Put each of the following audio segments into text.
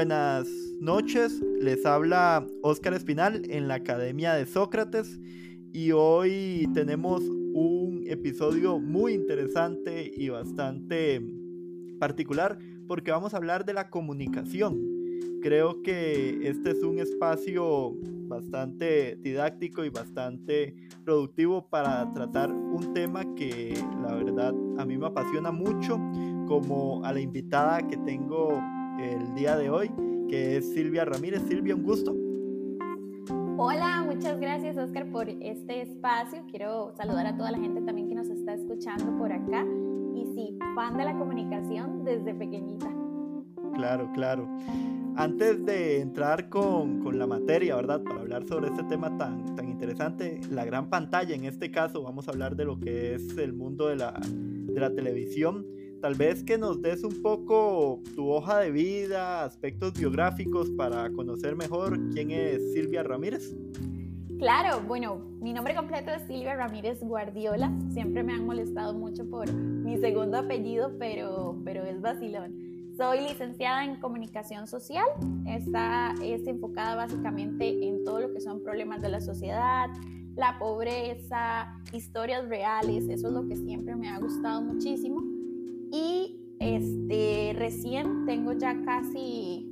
Buenas noches, les habla Óscar Espinal en la Academia de Sócrates y hoy tenemos un episodio muy interesante y bastante particular porque vamos a hablar de la comunicación. Creo que este es un espacio bastante didáctico y bastante productivo para tratar un tema que la verdad a mí me apasiona mucho como a la invitada que tengo el día de hoy, que es Silvia Ramírez. Silvia, un gusto. Hola, muchas gracias Oscar por este espacio. Quiero saludar a toda la gente también que nos está escuchando por acá. Y sí, fan de la comunicación desde pequeñita. Claro, claro. Antes de entrar con, con, la materia, ¿verdad? Para hablar sobre este tema tan, tan interesante, la gran pantalla, en este caso vamos a hablar de lo que es el mundo de la, de la televisión tal vez que nos des un poco tu hoja de vida, aspectos biográficos para conocer mejor quién es Silvia Ramírez. Claro, bueno, mi nombre completo es Silvia Ramírez Guardiola. Siempre me han molestado mucho por mi segundo apellido, pero, pero es vacilón. Soy licenciada en comunicación social. Esta es enfocada básicamente en todo lo que son problemas de la sociedad, la pobreza, historias reales. Eso es lo que siempre me ha gustado muchísimo. Y este, recién tengo ya casi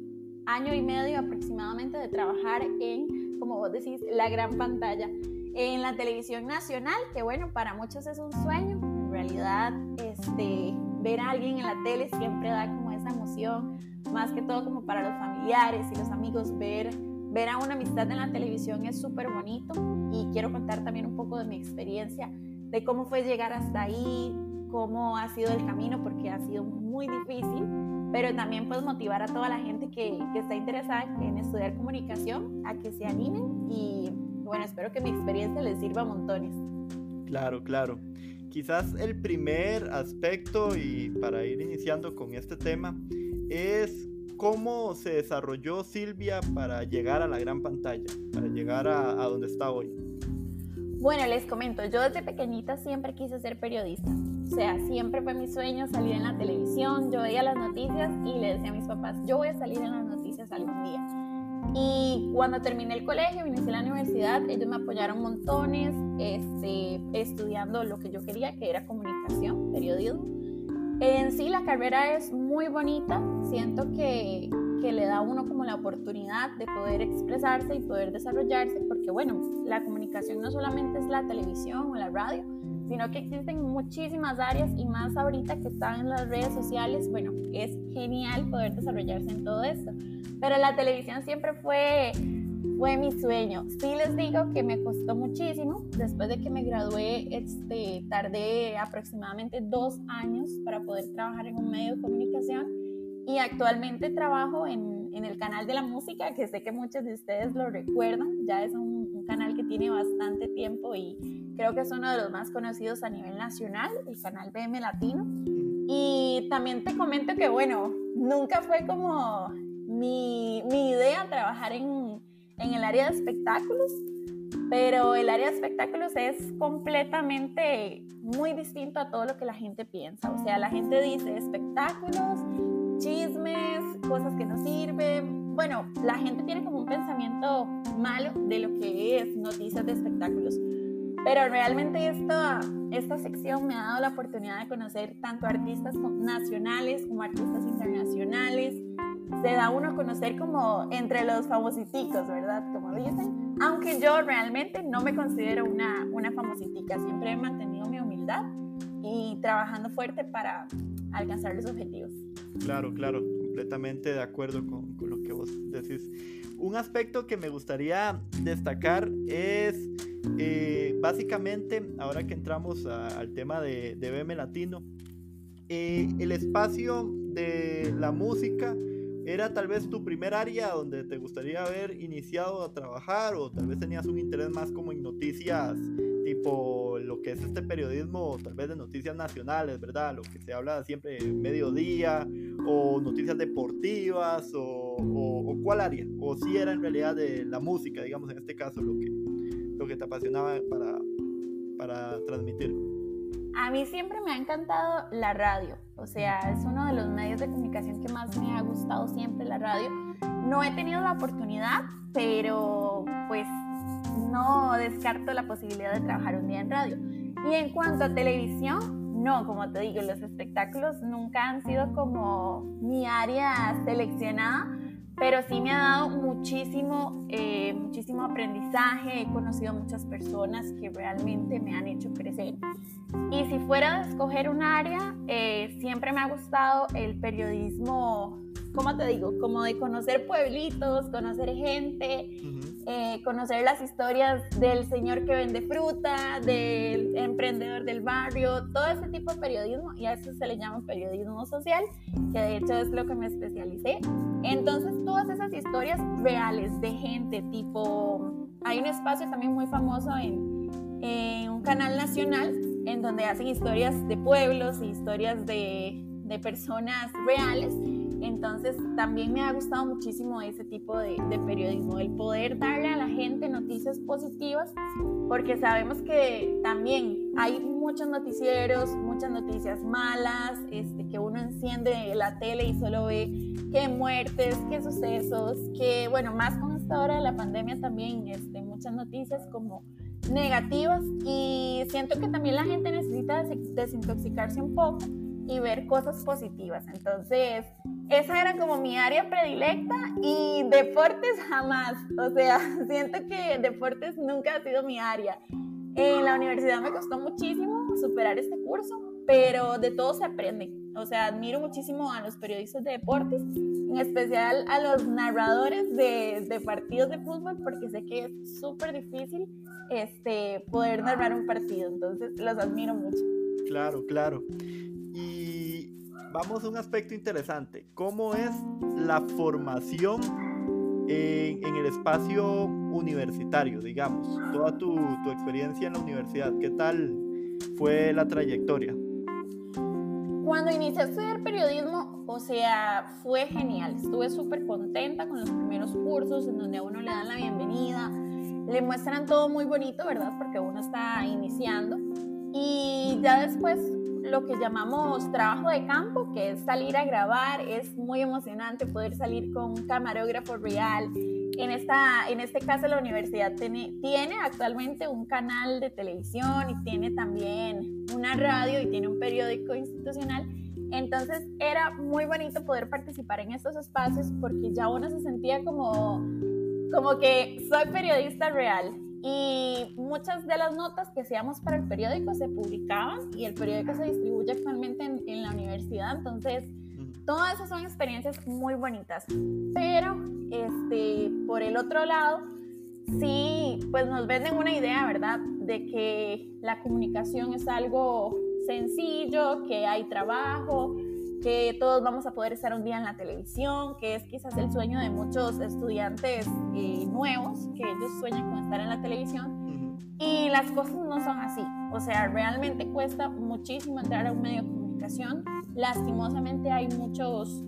año y medio aproximadamente de trabajar en, como vos decís, la gran pantalla, en la televisión nacional, que bueno, para muchos es un sueño. En realidad, este, ver a alguien en la tele siempre da como esa emoción, más que todo como para los familiares y los amigos, ver, ver a una amistad en la televisión es súper bonito y quiero contar también un poco de mi experiencia, de cómo fue llegar hasta ahí, cómo ha sido el camino, porque ha sido muy difícil, pero también pues motivar a toda la gente que, que está interesada en estudiar comunicación a que se animen y bueno, espero que mi experiencia les sirva a montones. Claro, claro. Quizás el primer aspecto y para ir iniciando con este tema es cómo se desarrolló Silvia para llegar a la gran pantalla, para llegar a, a donde está hoy. Bueno, les comento, yo desde pequeñita siempre quise ser periodista. O sea, siempre fue mi sueño salir en la televisión. Yo veía las noticias y le decía a mis papás, yo voy a salir en las noticias algún día. Y cuando terminé el colegio, inicié la universidad, ellos me apoyaron montones, este, estudiando lo que yo quería, que era comunicación, periodismo. En sí, la carrera es muy bonita. Siento que, que le da a uno como la oportunidad de poder expresarse y poder desarrollarse, porque bueno, la comunicación no solamente es la televisión o la radio, sino que existen muchísimas áreas y más ahorita que están en las redes sociales, bueno, es genial poder desarrollarse en todo esto. Pero la televisión siempre fue, fue mi sueño. Sí les digo que me costó muchísimo. Después de que me gradué, este, tardé aproximadamente dos años para poder trabajar en un medio de comunicación y actualmente trabajo en, en, el canal de la música, que sé que muchos de ustedes lo recuerdan, ya es un, un, canal que tiene bastante tiempo y creo que es uno de los más conocidos a nivel nacional, el canal BM Latino. Y también te comento que, bueno, nunca fue como mi, mi idea trabajar en, en el área de espectáculos, pero el área de espectáculos es completamente muy distinto a todo lo que la gente piensa. O sea, la gente dice espectáculos chismes, cosas que no sirven. Bueno, la gente tiene como un pensamiento malo de lo que es noticias de espectáculos. Pero realmente esta, esta sección me ha dado la oportunidad de conocer tanto artistas nacionales como artistas internacionales. Se da uno a conocer como entre los famositicos, ¿verdad? Como dicen. Aunque yo realmente no me considero una, una famositica. Siempre he mantenido mi humildad y trabajando fuerte para alcanzar los objetivos. Claro, claro, completamente de acuerdo con, con, lo que vos decís. Un aspecto que me gustaría destacar es eh, básicamente, ahora que entramos a, al tema de, de BM Latino, eh, el espacio de la música era tal vez tu primer área donde te gustaría haber iniciado a trabajar o tal vez tenías un interés más como en noticias tipo lo que es este periodismo, tal vez de noticias nacionales, ¿verdad? Lo que se habla siempre mediodía o noticias deportivas o, o, o cuál área, o si era en realidad de la música, digamos en este caso, lo que, lo que te apasionaba para, para transmitir. A mí siempre me ha encantado la radio, o sea, es uno de los medios de comunicación que más me ha gustado siempre la radio. No he tenido la oportunidad, pero pues no descarto la posibilidad de trabajar un día en radio. Y en cuanto a televisión, no, como te digo, los espectáculos nunca han sido como mi área seleccionada pero sí me ha dado muchísimo, eh, muchísimo aprendizaje, he conocido muchas personas que realmente me han hecho crecer. Y si fuera de escoger un área, eh, siempre me ha gustado el periodismo, ¿cómo te digo? Como de conocer pueblitos, conocer gente, eh, conocer las historias del señor que vende fruta, del emprendedor del barrio, todo ese tipo de periodismo, y a eso se le llama periodismo social, que de hecho es lo que me especialicé. Entonces, todas esas historias reales de gente, tipo, hay un espacio también muy famoso en, en un canal nacional en donde hacen historias de pueblos y historias de, de personas reales entonces también me ha gustado muchísimo ese tipo de, periodismo, el poder darle a la gente noticias positivas, porque sabemos que también hay muchos noticieros, muchas noticias malas, este, que uno enciende la tele y solo ve que muertes, que sucesos, que bueno, más con esta hora de la pandemia también, este, muchas noticias como negativas y siento que también la gente necesita desintoxicarse un poco y ver cosas positivas. Entonces, esa era como mi área predilecta y deportes jamás. O sea, siento que deportes nunca ha sido mi área. En la universidad me costó muchísimo superar este curso, pero de todo se aprende. O sea, admiro muchísimo a los periodistas de deportes, en especial a los narradores de, de partidos de fútbol, porque sé que es súper difícil este, poder narrar un partido. Entonces, los admiro mucho. Claro, claro. Y vamos a un aspecto interesante. ¿Cómo es la formación en, el espacio universitario, digamos? Toda tu, tu, experiencia en la universidad, ¿qué tal fue la trayectoria? Cuando inicié a estudiar periodismo, o sea, fue genial. Estuve súper contenta con los primeros cursos en donde a uno le dan la bienvenida, le muestran todo muy bonito, ¿verdad? Porque uno está iniciando. Y ya después lo que llamamos trabajo de campo, que es salir a grabar, es muy emocionante poder salir con un camarógrafo real. En, esta, en este caso la universidad tiene, tiene actualmente un canal de televisión y tiene también una radio y tiene un periódico institucional. Entonces era muy bonito poder participar en estos espacios porque ya uno se sentía como, como que soy periodista real y muchas de las notas que hacíamos para el periódico se publicaban y el periódico se distribuye actualmente en, la universidad, entonces todas esas son experiencias muy bonitas. Pero este, por el otro lado, sí, pues nos venden una idea, ¿verdad? De que la comunicación es algo sencillo, que hay trabajo, que todos vamos a poder estar un día en la televisión, que es quizás el sueño de muchos estudiantes eh, nuevos, que ellos sueñan con estar en la televisión. Y las cosas no son así. O sea, realmente cuesta muchísimo entrar a un medio de comunicación. Lastimosamente hay muchos,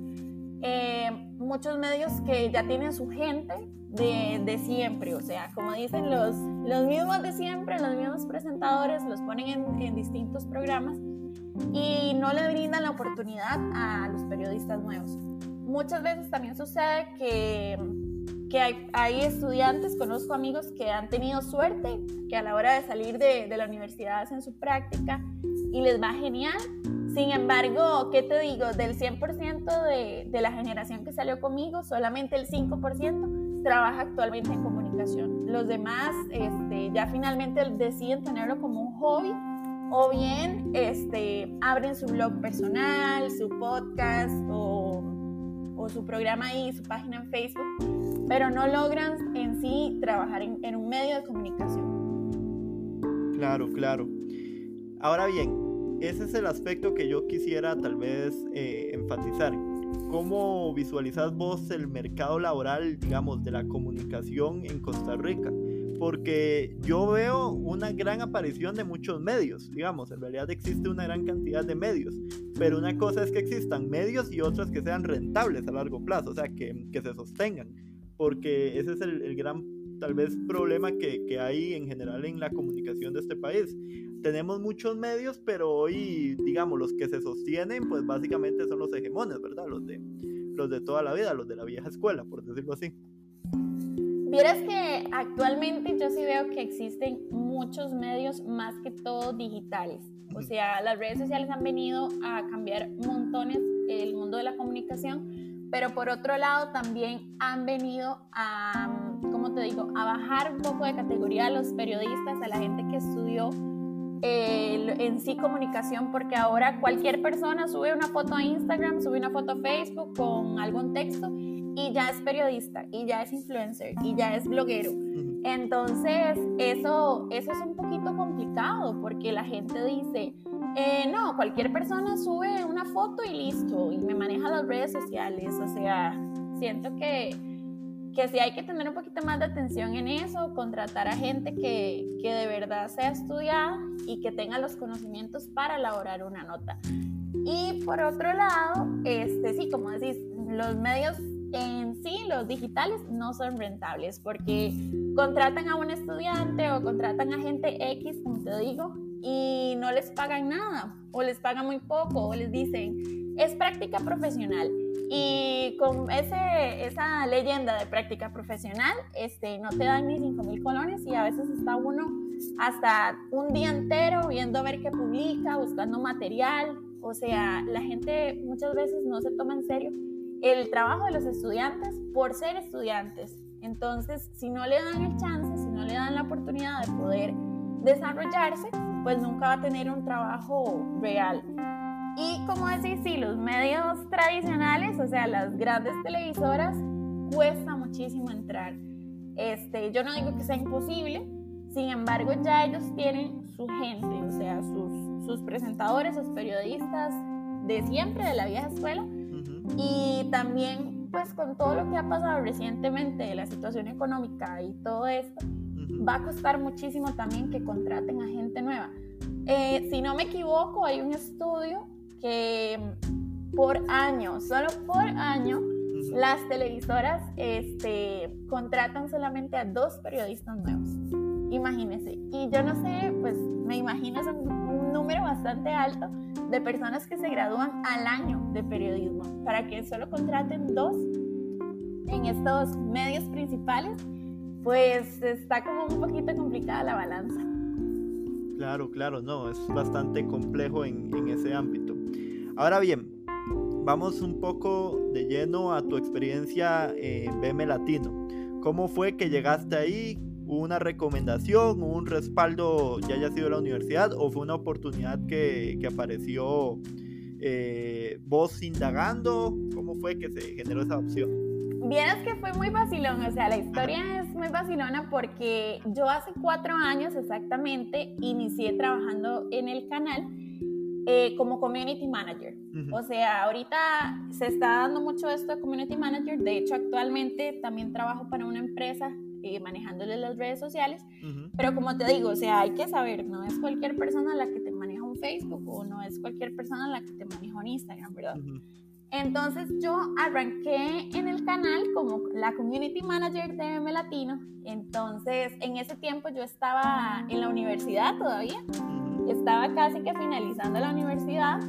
eh, muchos medios que ya tienen su gente de, de, siempre. O sea, como dicen los, los mismos de siempre, los mismos presentadores, los ponen en, en distintos programas y no le brindan la oportunidad a los periodistas nuevos. Muchas veces también sucede que, que hay, hay, estudiantes, conozco amigos que han tenido suerte, que a la hora de salir de, de la universidad hacen su práctica y les va genial. Sin embargo, ¿qué te digo? Del 100% de, de la generación que salió conmigo, solamente el 5% trabaja actualmente en comunicación. Los demás este, ya finalmente deciden tenerlo como un hobby o bien este, abren su blog personal, su podcast o, su programa ahí, su página en Facebook, pero no logran en sí trabajar en, un medio de comunicación. Claro, claro. Ahora bien, ese es el aspecto que yo quisiera tal vez eh, enfatizar. ¿Cómo visualizas vos el mercado laboral, digamos, de la comunicación en Costa Rica? Porque yo veo una gran aparición de muchos medios, digamos, en realidad existe una gran cantidad de medios, pero una cosa es que existan medios y otras que sean rentables a largo plazo, o sea, que, se sostengan, porque ese es el, el gran tal vez problema que, que, hay en general en la comunicación de este país. tenemos muchos medios, pero hoy, digamos, los que se sostienen, pues básicamente son los hegemones, ¿verdad? Los de, los de toda la vida, los de la vieja escuela, por decirlo así. Vieras que actualmente yo sí veo que existen muchos medios más que todo digitales. O sea, las redes sociales han venido a cambiar montones el mundo de la comunicación, pero por otro lado también han venido a, ¿cómo te digo?, a bajar un poco de categoría a los periodistas, a la gente que estudió eh, en sí comunicación, porque ahora cualquier persona sube una foto a Instagram, sube una foto a Facebook con algún texto y ya es periodista, y ya es influencer, y ya es bloguero. Entonces, eso, eso es un poquito complicado porque la gente dice, eh, no, cualquier persona sube una foto y listo, y me maneja las redes sociales. O sea, siento que, que sí hay que tener un poquito más de atención en eso, contratar a gente que, que de verdad sea estudiada y que tenga los conocimientos para elaborar una nota. Y por otro lado, este, sí, como decís, los medios en sí los digitales no son rentables porque contratan a un estudiante o contratan a gente X, como te digo, y no les pagan nada o les pagan muy poco o les dicen es práctica profesional y con ese, esa leyenda de práctica profesional este, no te dan ni 5 mil colones y a veces está uno hasta un día entero viendo a ver qué publica, buscando material, o sea, la gente muchas veces no se toma en serio el trabajo de los estudiantes por ser estudiantes. Entonces, si no le dan el chance, si no le dan la oportunidad de poder desarrollarse, pues nunca va a tener un trabajo real. Y como decís, sí, los medios tradicionales, o sea, las grandes televisoras, cuesta muchísimo entrar. Este, yo no digo que sea imposible, sin embargo, ya ellos tienen su gente, o sea, sus, sus presentadores, sus periodistas de siempre, de la vieja escuela, y también, pues con todo lo que ha pasado recientemente, la situación económica y todo esto, va a costar muchísimo también que contraten a gente nueva. Eh, si no me equivoco, hay un estudio que por año, solo por año, las televisoras este, contratan solamente a dos periodistas nuevos. Imagínense. Y yo no sé, pues me imagino es número bastante alto de personas que se gradúan al año de periodismo, para que solo contraten dos en estos medios principales, pues está como un poquito complicada la balanza. Claro, claro, no, es bastante complejo en, en ese ámbito. Ahora bien, vamos un poco de lleno a tu experiencia en BM Latino. ¿Cómo fue que llegaste ahí? Una recomendación, un respaldo, ya haya sido la universidad, o fue una oportunidad que, que apareció eh, vos indagando? ¿Cómo fue que se generó esa opción? Vieras que fue muy vacilón, o sea, la historia es muy vacilona porque yo hace cuatro años exactamente inicié trabajando en el canal eh, como community manager. O sea, ahorita se está dando mucho esto de community manager, de hecho actualmente también trabajo para una empresa eh, manejándole las redes sociales. Pero como te digo, o sea, hay que saber, no es cualquier persona la que te maneja un Facebook o no es cualquier persona la que te maneja un Instagram, ¿verdad? Entonces yo arranqué en el canal como la community manager de M Latino. Entonces en ese tiempo yo estaba en la universidad todavía. Estaba casi que finalizando la universidad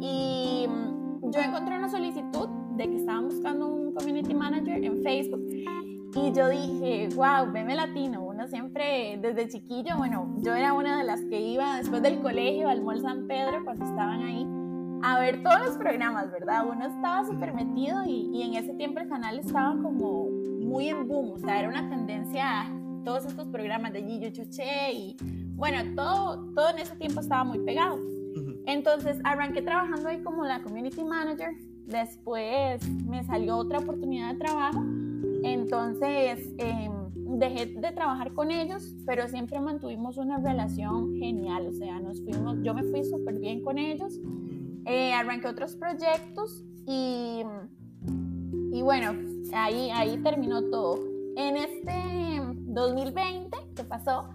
y mm, yo encontré una solicitud de que estaban buscando un community manager en Facebook y yo dije, wow, veme latino. Uno siempre, desde chiquillo, bueno, yo era una de las que iba después del colegio al Mall San Pedro cuando estaban ahí a ver todos los programas, ¿verdad? Uno estaba súper metido y, y, en ese tiempo el canal estaba como muy en boom, o sea, era una tendencia todos estos programas de Gillo Chuché y bueno, todo, todo en ese tiempo estaba muy pegado. Entonces arranqué trabajando ahí como la community manager, después me salió otra oportunidad de trabajo entonces em, dejé de trabajar con ellos, pero siempre mantuvimos una relación genial, o sea, nos fuimos, yo me fui súper bien con ellos, eh, arranqué otros proyectos y, y bueno, ahí, ahí terminó todo. En este 2020 que pasó,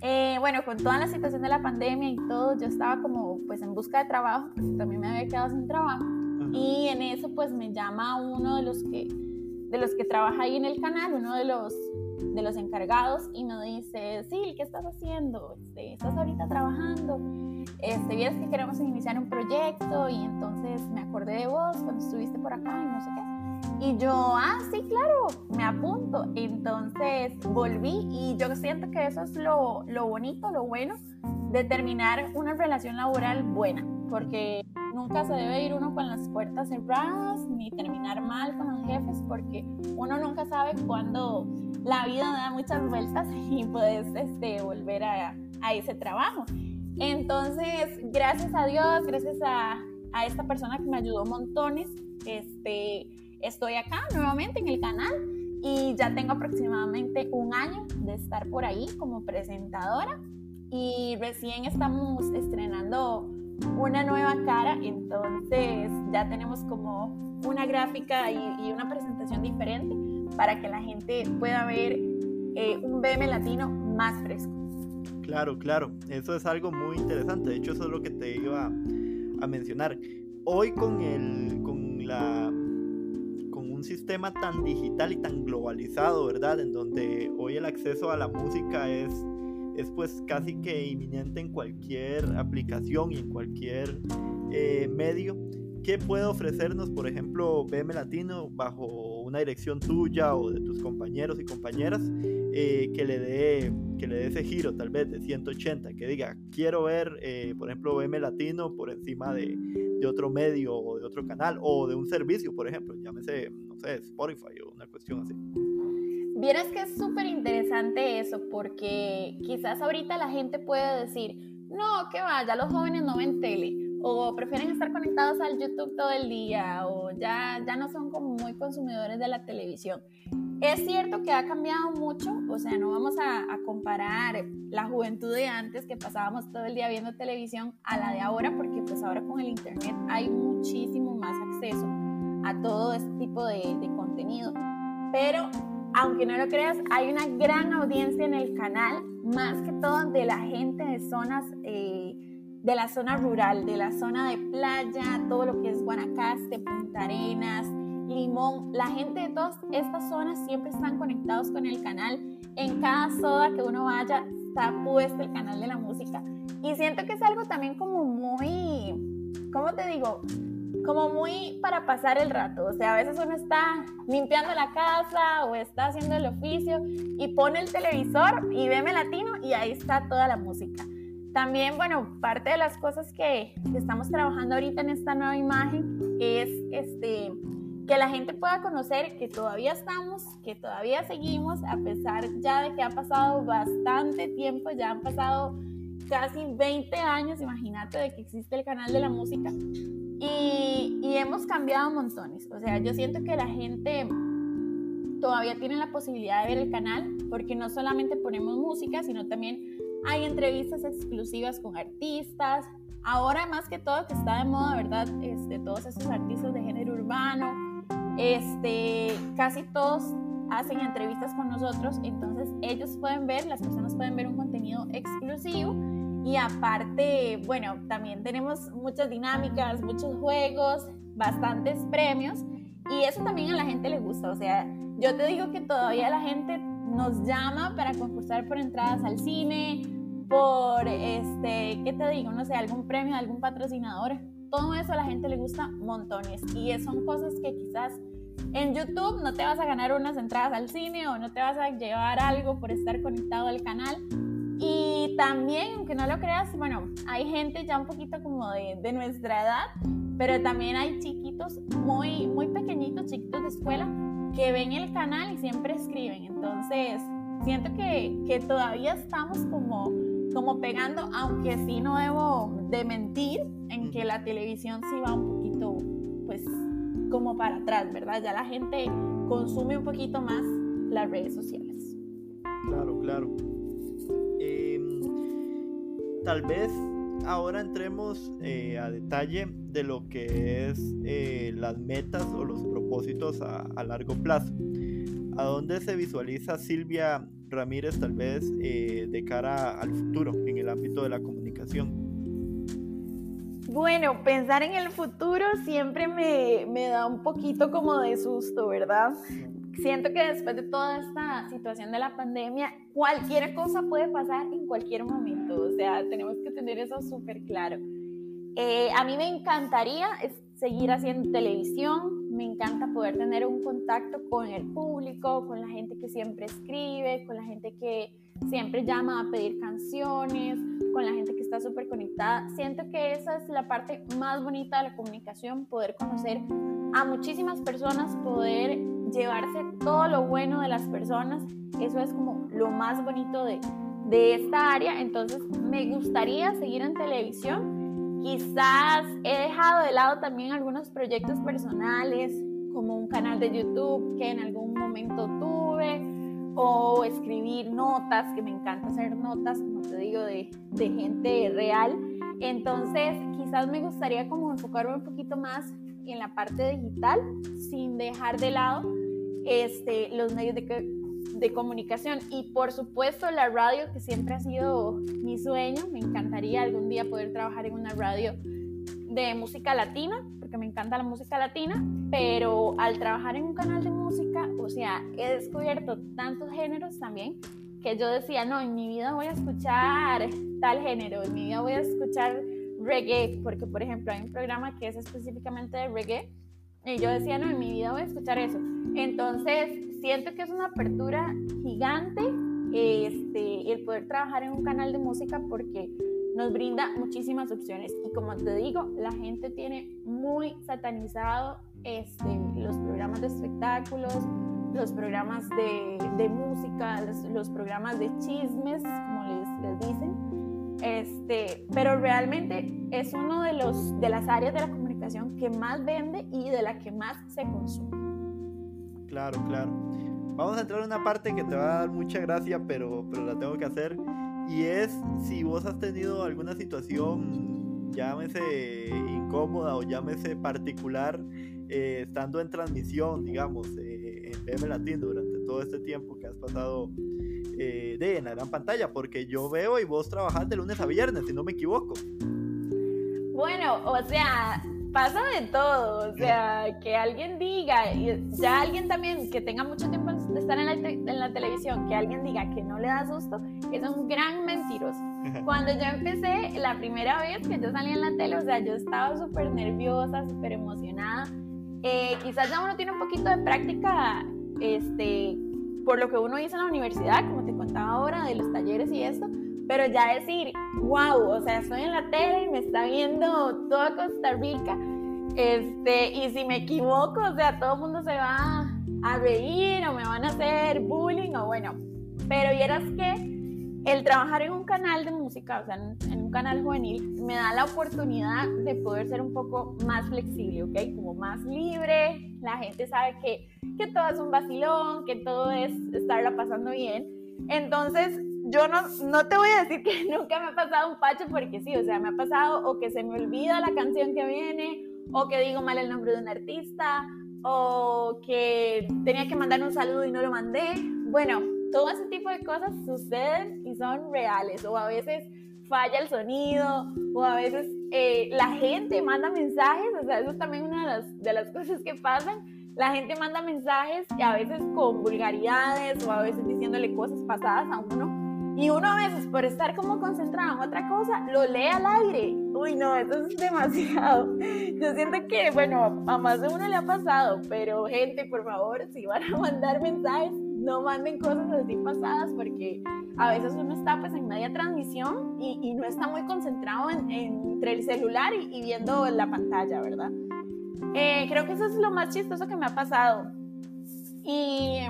eh, bueno, con toda la situación de la pandemia y todo, yo estaba como pues en busca de trabajo, porque también me había quedado sin trabajo. Y en eso pues me llama uno de los que de los que trabaja ahí en el canal, uno de los de los encargados y me dice, sí, ¿qué estás haciendo? Este, ¿Estás ahorita trabajando? Este, Vieras que queremos iniciar un proyecto y entonces me acordé de vos cuando estuviste por acá y no sé qué. Y yo, ah, sí, claro, me apunto. Entonces volví y yo siento que eso es lo, lo bonito, lo bueno de terminar una relación laboral buena, porque nunca se debe ir uno con las puertas cerradas ni terminar mal con los jefes, porque uno nunca sabe cuándo la vida da muchas vueltas y puedes este, volver a, a ese trabajo. Entonces, gracias a Dios, gracias a, a esta persona que me ayudó montones, este, estoy acá nuevamente en el canal y ya tengo aproximadamente un año de estar por ahí como presentadora y recién estamos estrenando una nueva cara, entonces ya tenemos como una gráfica y, una presentación diferente para que la gente pueda ver eh, un BM latino más fresco. Claro, claro, eso es algo muy interesante, de hecho eso es lo que te iba a mencionar. Hoy con, el, con la un sistema tan digital y tan globalizado, ¿verdad? En donde hoy el acceso a la música es, es pues casi que inminente en cualquier aplicación y en cualquier eh, medio. ¿Qué puede ofrecernos, por ejemplo, BM Latino bajo una dirección tuya o de tus compañeros y compañeras eh, que, le dé, que le dé ese giro tal vez de 180, que diga, quiero ver, eh, por ejemplo, BM Latino por encima de, de, otro medio o de otro canal o de un servicio, por ejemplo, llámese, no sé, Spotify o una cuestión así. Vieras que es súper interesante eso, porque quizás ahorita la gente puede decir, no, que vaya, los jóvenes no ven tele o prefieren estar conectados al YouTube todo el día o ya, ya no son como muy consumidores de la televisión. Es cierto que ha cambiado mucho, o sea, no vamos a, comparar la juventud de antes que pasábamos todo el día viendo televisión a la de ahora, porque pues ahora con el Internet hay muchísimo más acceso a todo este tipo de, de contenido. Pero aunque no lo creas, hay una gran audiencia en el canal, más que todo de la gente de zonas... Eh, de la zona rural, de la zona de playa, todo lo que es Guanacaste, Punta Arenas, Limón. La gente de todas estas zonas siempre están conectados con el canal. En cada soda que uno vaya está puesto el canal de la música. Y siento que es algo también como muy, ¿cómo te digo? Como muy para pasar el rato. O sea, a veces uno está limpiando la casa o está haciendo el oficio y pone el televisor y veme latino y ahí está toda la música. También, bueno, parte de las cosas que, estamos trabajando ahorita en esta nueva imagen es este, que la gente pueda conocer que todavía estamos, que todavía seguimos, a pesar ya de que ha pasado bastante tiempo, ya han pasado casi 20 años, imagínate, de que existe el canal de la música. Y, hemos cambiado montones. O sea, yo siento que la gente todavía tiene la posibilidad de ver el canal porque no solamente ponemos música, sino también hay entrevistas exclusivas con artistas. Ahora más que todo que está de moda, ¿verdad? Este, todos esos artistas de género urbano, este, casi todos hacen entrevistas con nosotros, entonces ellos pueden ver, las personas pueden ver un contenido exclusivo y aparte, bueno, también tenemos muchas dinámicas, muchos juegos, bastantes premios y eso también a la gente le gusta, o sea, yo te digo que todavía la gente nos llama para concursar por entradas al cine, por, este, ¿qué te digo? No sé, algún premio, algún patrocinador. Todo eso a la gente le gusta montones y son cosas que quizás en YouTube no te vas a ganar unas entradas al cine o no te vas a llevar algo por estar conectado al canal. Y también, aunque no lo creas, bueno, hay gente ya un poquito como de, nuestra edad, pero también hay chiquitos muy, muy pequeñitos, chiquitos de escuela, que ven el canal y siempre escriben. Entonces, siento que, que todavía estamos como, como pegando, aunque sí no debo de mentir en que la televisión sí va un poquito, pues, como para atrás, ¿verdad? Ya la gente consume un poquito más las redes sociales. Claro, claro. Tal vez ahora entremos eh, a detalle de lo que es eh, las metas o los propósitos a, largo plazo. ¿A dónde se visualiza Silvia Ramírez tal vez eh, de cara al futuro en el ámbito de la comunicación? Bueno, pensar en el futuro siempre me, me da un poquito como de susto, ¿verdad? Siento que después de toda esta situación de la pandemia, cualquier cosa puede pasar en cualquier momento. O sea, tenemos que tener eso súper claro. Eh, a mí me encantaría seguir haciendo televisión, me encanta poder tener un contacto con el público, con la gente que siempre escribe, con la gente que siempre llama a pedir canciones, con la gente que está súper conectada. Siento que esa es la parte más bonita de la comunicación, poder conocer a muchísimas personas, poder llevarse todo lo bueno de las personas. Eso es como lo más bonito de, de esta área. Entonces me gustaría seguir en televisión. Quizás he dejado de lado también algunos proyectos personales, como un canal de YouTube que en algún momento tuve o escribir notas, que me encanta hacer notas, como te digo, de, de gente real. Entonces, quizás me gustaría como enfocarme un poquito más en la parte digital, sin dejar de lado este, los medios de, de comunicación y por supuesto la radio, que siempre ha sido mi sueño. Me encantaría algún día poder trabajar en una radio de música latina, porque me encanta la música latina, pero al trabajar en un canal de música, o sea, he descubierto tantos géneros también que yo decía, no, en mi vida voy a escuchar tal género, en mi vida voy a escuchar reggae, porque por ejemplo hay un programa que es específicamente de reggae, y yo decía, no, en mi vida voy a escuchar eso. Entonces, siento que es una apertura gigante este, el poder trabajar en un canal de música porque nos brinda muchísimas opciones y como te digo, la gente tiene muy satanizado este, los programas de espectáculos, los programas de, de música, los, programas de chismes, como les, les, dicen. Este, pero realmente es uno de, los, de las áreas de la comunicación que más vende y de la que más se consume. Claro, claro. Vamos a entrar en una parte que te va a dar mucha gracia, pero, pero la tengo que hacer y es si vos has tenido alguna situación, llámese incómoda o llámese particular, eh, estando en transmisión, digamos, eh, en BM Latino durante todo este tiempo que has pasado eh, de en la gran pantalla, porque yo veo y vos trabajás de lunes a viernes, si no me equivoco. Bueno, o sea, pasa de todo, o sea, que alguien diga, y ya alguien también que tenga mucho tiempo de estar en la, en la, televisión, que alguien diga que no le da susto, es un gran mentiroso. Cuando yo empecé, la primera vez que yo salí en la tele, o sea, yo estaba súper nerviosa, súper emocionada. Eh, quizás ya uno tiene un poquito de práctica, este, por lo que uno hizo en la universidad, como te contaba ahora, de los talleres y esto, pero ya decir, wow, o sea, estoy en la tele y me está viendo toda Costa Rica, este, y si me equivoco, o sea, todo el mundo se va a reír o me van a hacer bullying o bueno, pero vieras que el trabajar en un canal de música, o sea, en, un canal juvenil, me da la oportunidad de poder ser un poco más flexible, ¿ok? Como más libre, la gente sabe que, que todo es un vacilón, que todo es estarla pasando bien. Entonces, yo no, no te voy a decir que nunca me ha pasado un pacho porque sí, o sea, me ha pasado o que se me olvida la canción que viene, o que digo mal el nombre de un artista, o que tenía que mandar un saludo y no lo mandé. Bueno, todo ese tipo de cosas suceden y son reales, o a veces falla el sonido, o a veces eh, la gente manda mensajes, o sea, eso es también una de las, de las cosas que pasan. La gente manda mensajes y a veces con vulgaridades o a veces diciéndole cosas pasadas a uno y uno a veces, por estar como concentrado en otra cosa, lo lee al aire. Uy, no, eso es demasiado. Yo siento que, bueno, a más de uno le ha pasado, pero gente, por favor, si van a mandar mensajes, no manden cosas así pasadas, porque a veces uno está pues en media transmisión y, y no está muy concentrado en, entre el celular y, viendo la pantalla, ¿verdad? Eh, creo que eso es lo más chistoso que me ha pasado. Y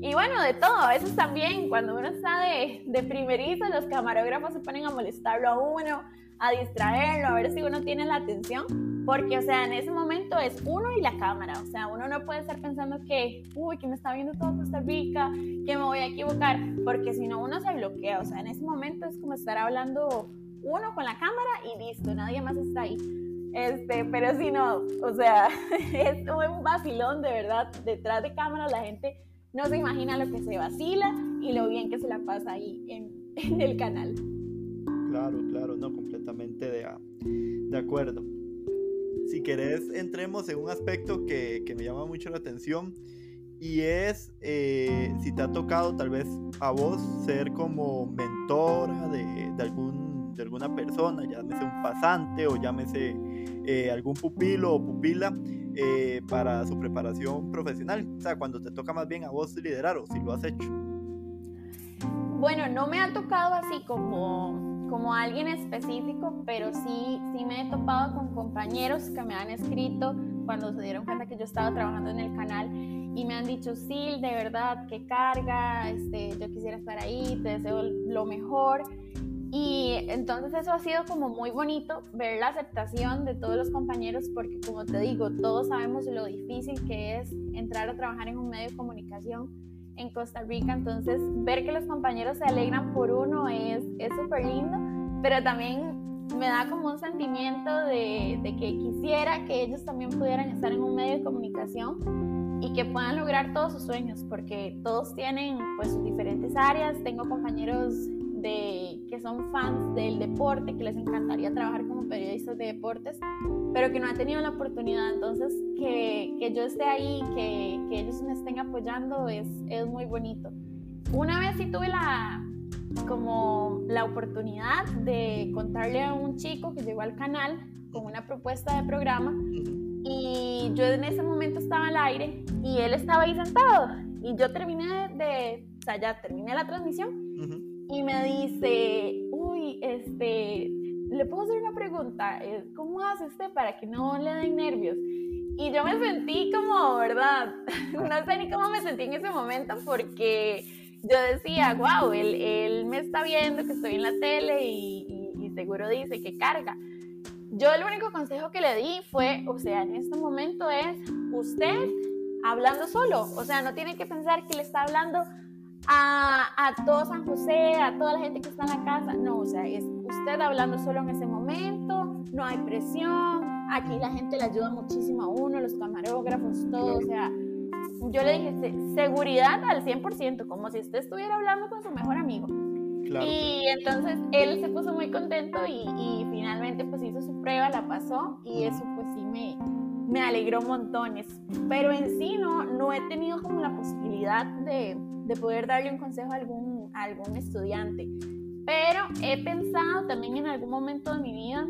y bueno, de todo, a veces también cuando uno está de, de primerizo, los camarógrafos se ponen a molestarlo a uno, a distraerlo, a ver si uno tiene la atención, porque, o sea, en ese momento es uno y la cámara, o sea, uno no puede estar pensando que, uy, que me está viendo todo Costa Rica, que me voy a equivocar, porque si no, uno se bloquea, o sea, en ese momento es como estar hablando uno con la cámara y listo, nadie más está ahí. Este, pero si no, o sea, es un vacilón de verdad, detrás de cámara la gente no se imagina lo que se vacila y lo bien que se la pasa ahí en, el canal. Claro, claro, no, completamente de, de acuerdo. Si querés, entremos en un aspecto que, que, me llama mucho la atención y es eh, si te ha tocado tal vez a vos ser como mentora de, de, algún, de alguna persona, llámese un pasante o llámese eh, algún pupilo o pupila eh, para su preparación profesional. O sea, cuando te toca más bien a vos liderar o si lo has hecho. Bueno, no me ha tocado así como, como alguien específico, pero sí, sí me he topado con compañeros que me han escrito cuando se dieron cuenta que yo estaba trabajando en el canal y me han dicho, sí, de verdad, qué carga, este, yo quisiera estar ahí, te deseo lo mejor. Y entonces eso ha sido como muy bonito ver la aceptación de todos los compañeros porque como te digo, todos sabemos lo difícil que es entrar a trabajar en un medio de comunicación en Costa Rica, entonces ver que los compañeros se alegran por uno es súper lindo, pero también me da como un sentimiento de, de, que quisiera que ellos también pudieran estar en un medio de comunicación y que puedan lograr todos sus sueños, porque todos tienen pues sus diferentes áreas, tengo compañeros de, que son fans del deporte, que les encantaría trabajar como periodistas de deportes, pero que no han tenido la oportunidad. Entonces, que, que yo esté ahí, que, que, ellos me estén apoyando, es, es muy bonito. Una vez sí tuve la, como la oportunidad de contarle a un chico que llegó al canal con una propuesta de programa y yo en ese momento estaba al aire y él estaba ahí sentado y yo terminé de, o ya terminé la transmisión y me dice, uy, este, le puedo hacer una pregunta, eh, ¿cómo hace usted para que no le den nervios? Y yo me sentí como, ¿verdad? No sé ni cómo me sentí en ese momento porque yo decía, wow, él, él me está viendo que estoy en la tele y, y, y seguro dice que carga. Yo el único consejo que le di fue, o sea, en este momento es usted hablando solo, o sea, no tiene que pensar que le está hablando a, a, todo San José, a toda la gente que está en la casa. No, o sea, es usted hablando solo en ese momento, no hay presión. Aquí la gente le ayuda muchísimo a uno, los camarógrafos, todo. O sea, yo le dije seguridad al 100%, como si usted estuviera hablando con su mejor amigo. Y entonces él se puso muy contento y, y, finalmente pues hizo su prueba, la pasó y eso pues sí me, me alegró montones. Pero en sí no, no he tenido como la posibilidad de, de poder darle un consejo a algún, algún estudiante. Pero he pensado también en algún momento de mi vida,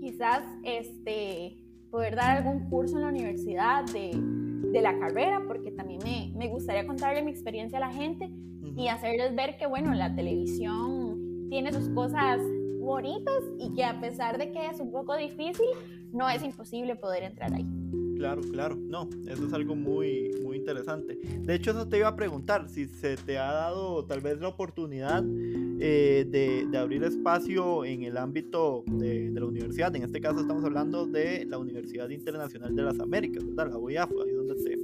quizás este, poder dar algún curso en la universidad de, de la carrera, porque también me, me, gustaría contarle mi experiencia a la gente y hacerles ver que, bueno, la televisión tiene sus cosas bonitas y que a pesar de que es un poco difícil, no es imposible poder entrar ahí. Claro, claro, no, eso es algo muy, muy interesante. De hecho, eso te iba a preguntar, si se te ha dado tal vez la oportunidad eh, de, de, abrir espacio en el ámbito de, de, la universidad, en este caso estamos hablando de la Universidad Internacional de las Américas, ¿verdad? La UIAF, ahí donde te,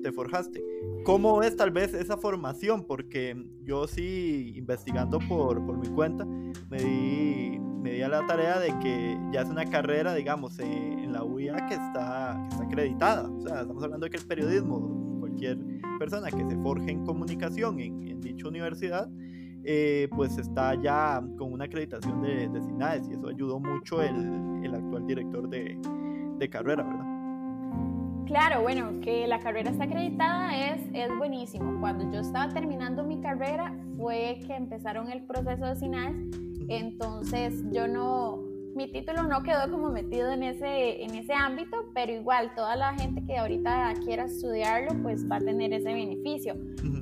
te forjaste. ¿Cómo es tal vez esa formación? Porque yo sí, investigando por, por mi cuenta, me di, me di a la tarea de que ya es una carrera, digamos, en, en la UIA que está, que está acreditada. O sea, estamos hablando de que el periodismo, cualquier persona que se forje en comunicación en, en dicha universidad, eh, pues está ya con una acreditación de, de SINAES y eso ayudó mucho el, el actual director de, de carrera, ¿verdad? Claro, bueno, que la carrera está acreditada es, es buenísimo. Cuando yo estaba terminando mi carrera fue que empezaron el proceso de SINAES, entonces yo no, mi título no quedó como metido en ese, en ese ámbito, pero igual toda la gente que ahorita quiera estudiarlo pues va a tener ese beneficio.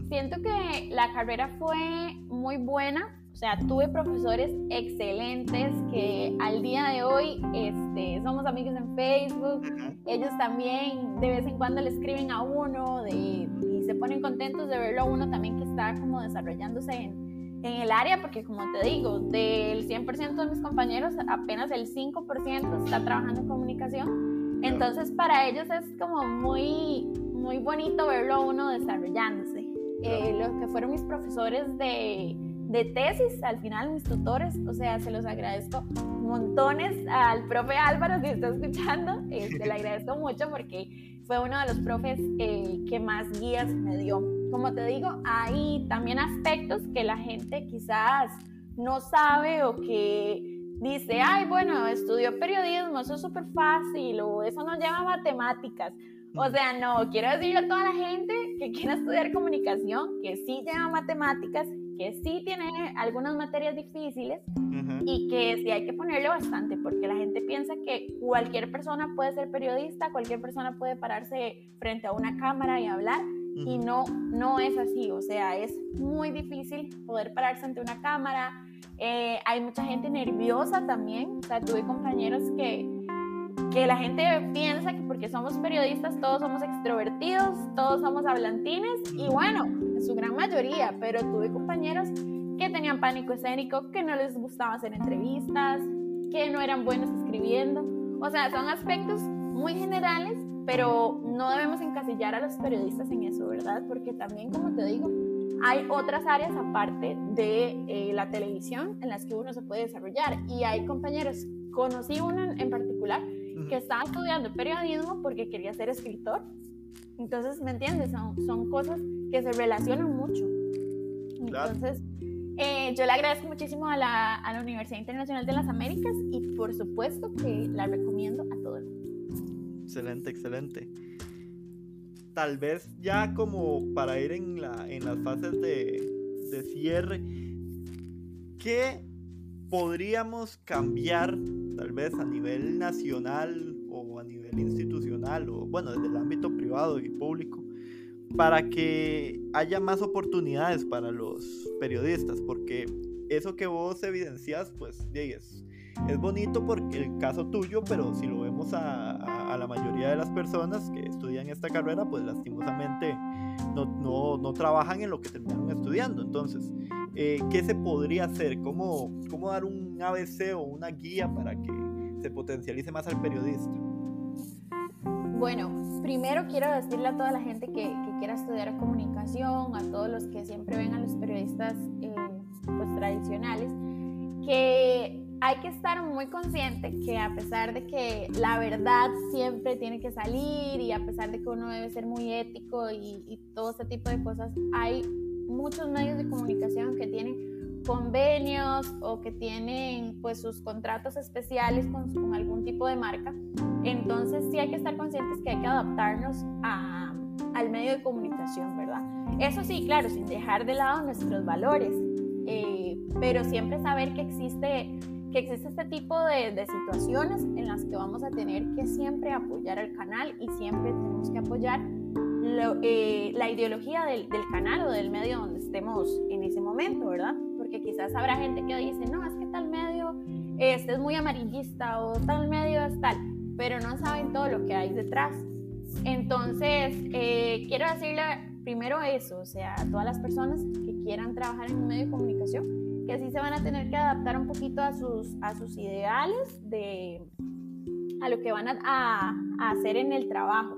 Siento que la carrera fue muy buena, o sea, tuve profesores excelentes que al día de hoy este, somos amigos en Facebook. Ellos también de vez en cuando le escriben a uno de, y se ponen contentos de verlo a uno también que está como desarrollándose en, en el área, porque como te digo, del 100% de mis compañeros, apenas el 5% está trabajando en comunicación. Entonces para ellos es como muy, muy bonito verlo uno desarrollándose. Eh, los que fueron mis profesores de de tesis, al final mis tutores, o sea, se los agradezco montones al profe Álvaro, si está escuchando, este, le agradezco mucho porque fue uno de los profes eh, que más guías me dio. Como te digo, hay también aspectos que la gente quizás no sabe o que dice, ay, bueno, estudió periodismo, eso es súper fácil, o eso no lleva matemáticas. O sea, no, quiero decirle a toda la gente que quiera estudiar comunicación, que sí lleva matemáticas, que sí tiene algunas materias difíciles y que sí hay que ponerle bastante, porque la gente piensa que cualquier persona puede ser periodista, cualquier persona puede pararse frente a una cámara y hablar, y no, no es así, o sea, es muy difícil poder pararse ante una cámara, eh, hay mucha gente nerviosa también, o sea, tuve compañeros que, que la gente piensa que porque somos periodistas todos somos extrovertidos, todos somos hablantines, y bueno, en su gran mayoría, pero tuve compañeros que tenían pánico escénico, que no les gustaba hacer entrevistas, que no eran buenos escribiendo, o sea, son aspectos muy generales pero no debemos encasillar a los periodistas en eso, ¿verdad? Porque también, como te digo, hay otras áreas aparte de eh, la televisión en las que uno se puede desarrollar. Y hay compañeros, conocí uno en particular que estaba estudiando periodismo porque quería ser escritor. Entonces, ¿me entiendes? Son, son cosas que se relacionan mucho. Entonces, eh, yo le agradezco muchísimo a la, a la Universidad Internacional de las Américas y por supuesto que la recomiendo a todo el mundo excelente, excelente. Tal vez ya como para ir en, la, en las fases de, de cierre, ¿qué podríamos cambiar tal vez a nivel nacional o a nivel institucional o bueno, desde el ámbito privado y público para que haya más oportunidades para los periodistas? Porque eso que vos evidencias, pues, es, es bonito porque el caso tuyo, pero si lo vemos a, la mayoría de las personas que estudian esta carrera, pues lastimosamente no, no, no trabajan en lo que terminaron estudiando. Entonces, eh, ¿qué se podría hacer? ¿Cómo, ¿Cómo dar un ABC o una guía para que se potencialice más al periodista? Bueno, primero quiero decirle a toda la gente que, que quiera estudiar comunicación, a todos los que siempre ven a los periodistas eh, pues, tradicionales, que hay que estar muy consciente que a pesar de que la verdad siempre tiene que salir y a pesar de que uno debe ser muy ético y, todo ese tipo de cosas, hay muchos medios de comunicación que tienen convenios o que tienen pues sus contratos especiales con, algún tipo de marca. Entonces sí hay que estar conscientes que hay que adaptarnos a, al medio de comunicación, ¿verdad? Eso sí, claro, sin dejar de lado nuestros valores, eh, pero siempre saber que existe que existe este tipo de, de, situaciones en las que vamos a tener que siempre apoyar al canal y siempre tenemos que apoyar eh, la ideología del, del, canal o del medio donde estemos en ese momento, ¿verdad? Porque quizás habrá gente que dice, no, es que tal medio este es muy amarillista o tal medio es tal, pero no saben todo lo que hay detrás. Entonces, eh, quiero decirle primero eso, o sea, a todas las personas que quieran trabajar en un medio de comunicación, que así se van a tener que adaptar un poquito a sus, a sus ideales, de, a lo que van a, a, hacer en el trabajo.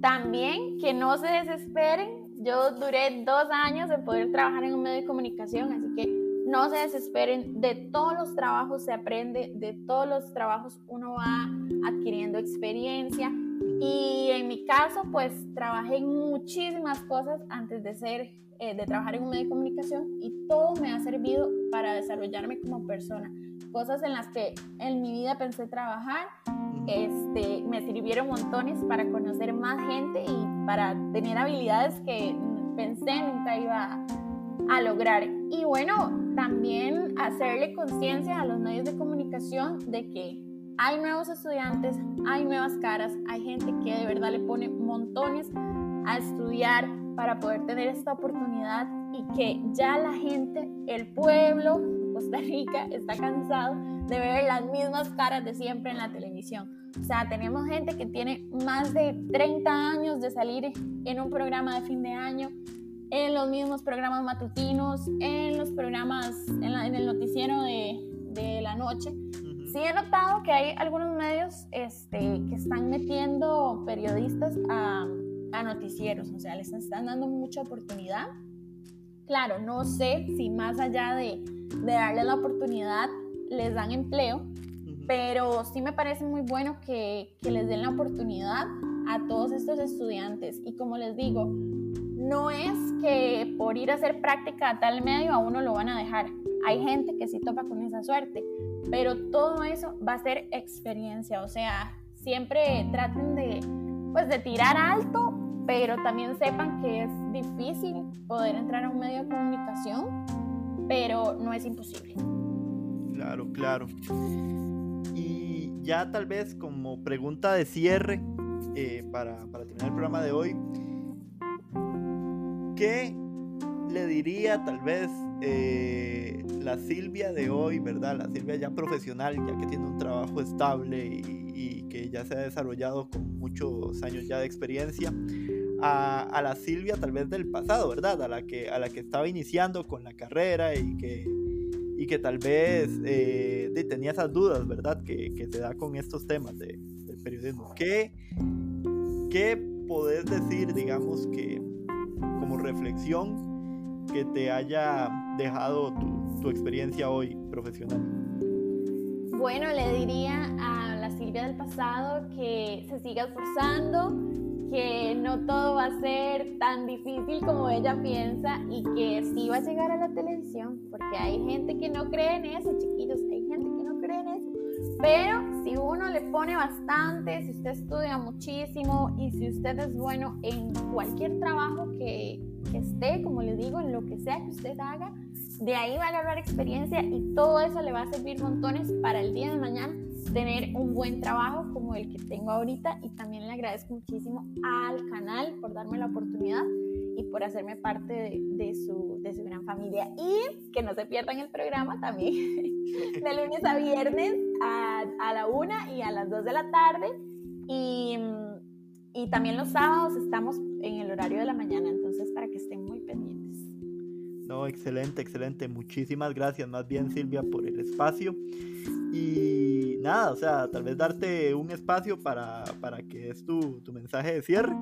También que no se desesperen. Yo duré dos años en poder trabajar en un medio de comunicación, así que no se desesperen. De todos los trabajos se aprende, de todos los trabajos uno va adquiriendo experiencia. Y en mi caso, pues trabajé en muchísimas cosas antes de ser eh, de trabajar en un medio de comunicación y todo me ha servido para desarrollarme como persona. Cosas en las que en mi vida pensé trabajar, este, me sirvieron montones para conocer más gente y para tener habilidades que pensé nunca iba a lograr. Y bueno, también hacerle conciencia a los medios de comunicación de que hay nuevos estudiantes, hay nuevas caras, hay gente que de verdad le pone montones a estudiar, para poder tener esta oportunidad y que ya la gente, el pueblo Costa Rica está cansado de ver las mismas caras de siempre en la televisión. O sea, tenemos gente que tiene más de 30 años de salir en un programa de fin de año, en los mismos programas matutinos, en los programas, en, el noticiero de, de la noche. Sí he notado que hay algunos medios este, que están metiendo periodistas a a noticieros, o sea, les están dando mucha oportunidad. Claro, no sé si más allá de, de darles la oportunidad les dan empleo, pero sí me parece muy bueno que, que les den la oportunidad a todos estos estudiantes. Y como les digo, no es que por ir a hacer práctica a tal medio a uno lo van a dejar. Hay gente que sí topa con esa suerte, pero todo eso va a ser experiencia, o sea, siempre traten de, pues, de tirar alto, pero también sepan que es difícil poder entrar a un medio de comunicación, pero no es imposible. Claro, claro. Y ya tal vez como pregunta de cierre eh, para, para terminar el programa de hoy, ¿qué le diría tal vez eh, la Silvia de hoy, ¿verdad? La Silvia ya profesional, ya que tiene un trabajo estable y, que ya se ha desarrollado con muchos años ya de experiencia, a, la Silvia tal vez del pasado, ¿verdad? A la que, a la que estaba iniciando con la carrera y que, y que tal vez eh, tenía esas dudas, ¿verdad? Que, que se da con estos temas de, del periodismo. ¿Qué, ¿Qué podés decir, digamos, que como reflexión que te haya dejado tu, experiencia hoy profesional? Bueno, le diría a la Silvia del pasado que se siga esforzando, que no todo va a ser tan difícil como ella piensa y que sí va a llegar a la televisión, porque hay gente que no cree en eso, chiquillos, hay gente que no cree en eso. Pero si uno le pone bastante, si usted estudia muchísimo y si usted es bueno en cualquier trabajo que, esté, como les digo, en lo que sea que usted haga, de ahí va a agarrar experiencia y todo eso le va a servir montones para el día de mañana tener un buen trabajo como el que tengo ahorita y también le agradezco muchísimo al canal por darme la oportunidad y por hacerme parte de, su, de su gran familia y que no se pierdan el programa también de lunes a viernes a, a la una y a las 2 de la tarde y, y también los sábados estamos en el horario de la mañana, entonces para que estén muy pendientes. No, excelente, excelente. Muchísimas gracias más bien Silvia por el espacio. Y nada, o sea, tal vez darte un espacio para, para que es tu, tu mensaje de cierre.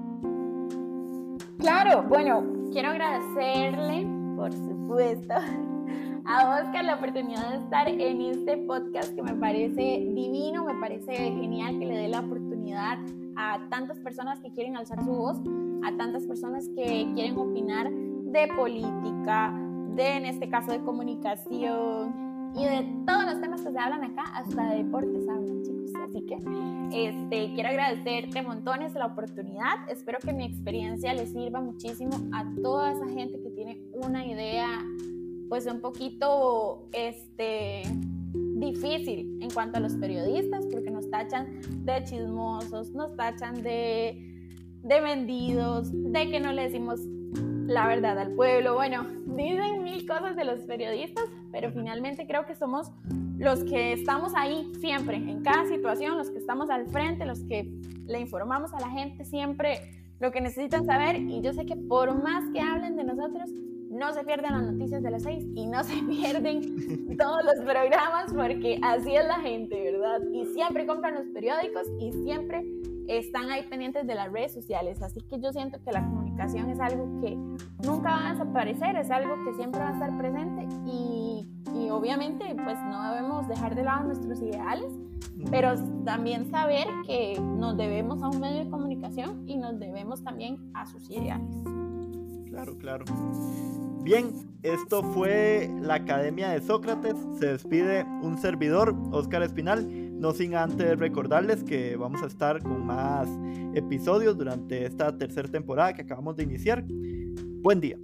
Claro, bueno, quiero agradecerle, por supuesto, a Oscar la oportunidad de estar en este podcast que me parece divino, me parece genial que le dé la oportunidad a tantas personas que quieren alzar su voz, a tantas personas que quieren opinar de política, de en este caso de comunicación y de todos los temas que se hablan acá, hasta de deportes hablan, chicos. Así que este, quiero agradecerte montones la oportunidad. Espero que mi experiencia le sirva muchísimo a toda esa gente que tiene una idea, pues un poquito, este, difícil en cuanto a los periodistas, porque nos tachan de chismosos, nos tachan de, de vendidos, de que no le decimos la verdad al pueblo. Bueno, dicen mil cosas de los periodistas, pero finalmente creo que somos los que estamos ahí siempre, en cada situación, los que estamos al frente, los que le informamos a la gente siempre lo que necesitan saber. Y yo sé que por más que hablen de nosotros, no se pierden las noticias de las seis y no se pierden todos los programas porque así es la gente, ¿verdad? Y siempre compran los periódicos y siempre están ahí pendientes de las redes sociales. Así que yo siento que la comunicación es algo que nunca va a desaparecer, es algo que siempre va a estar presente y, y obviamente pues no debemos dejar de lado nuestros ideales, pero también saber que nos debemos a un medio de comunicación y nos debemos también a sus ideales. Claro, claro. Bien, esto fue la Academia de Sócrates. Se despide un servidor, Óscar Espinal. No sin antes recordarles que vamos a estar con más episodios durante esta tercera temporada que acabamos de iniciar. Buen día.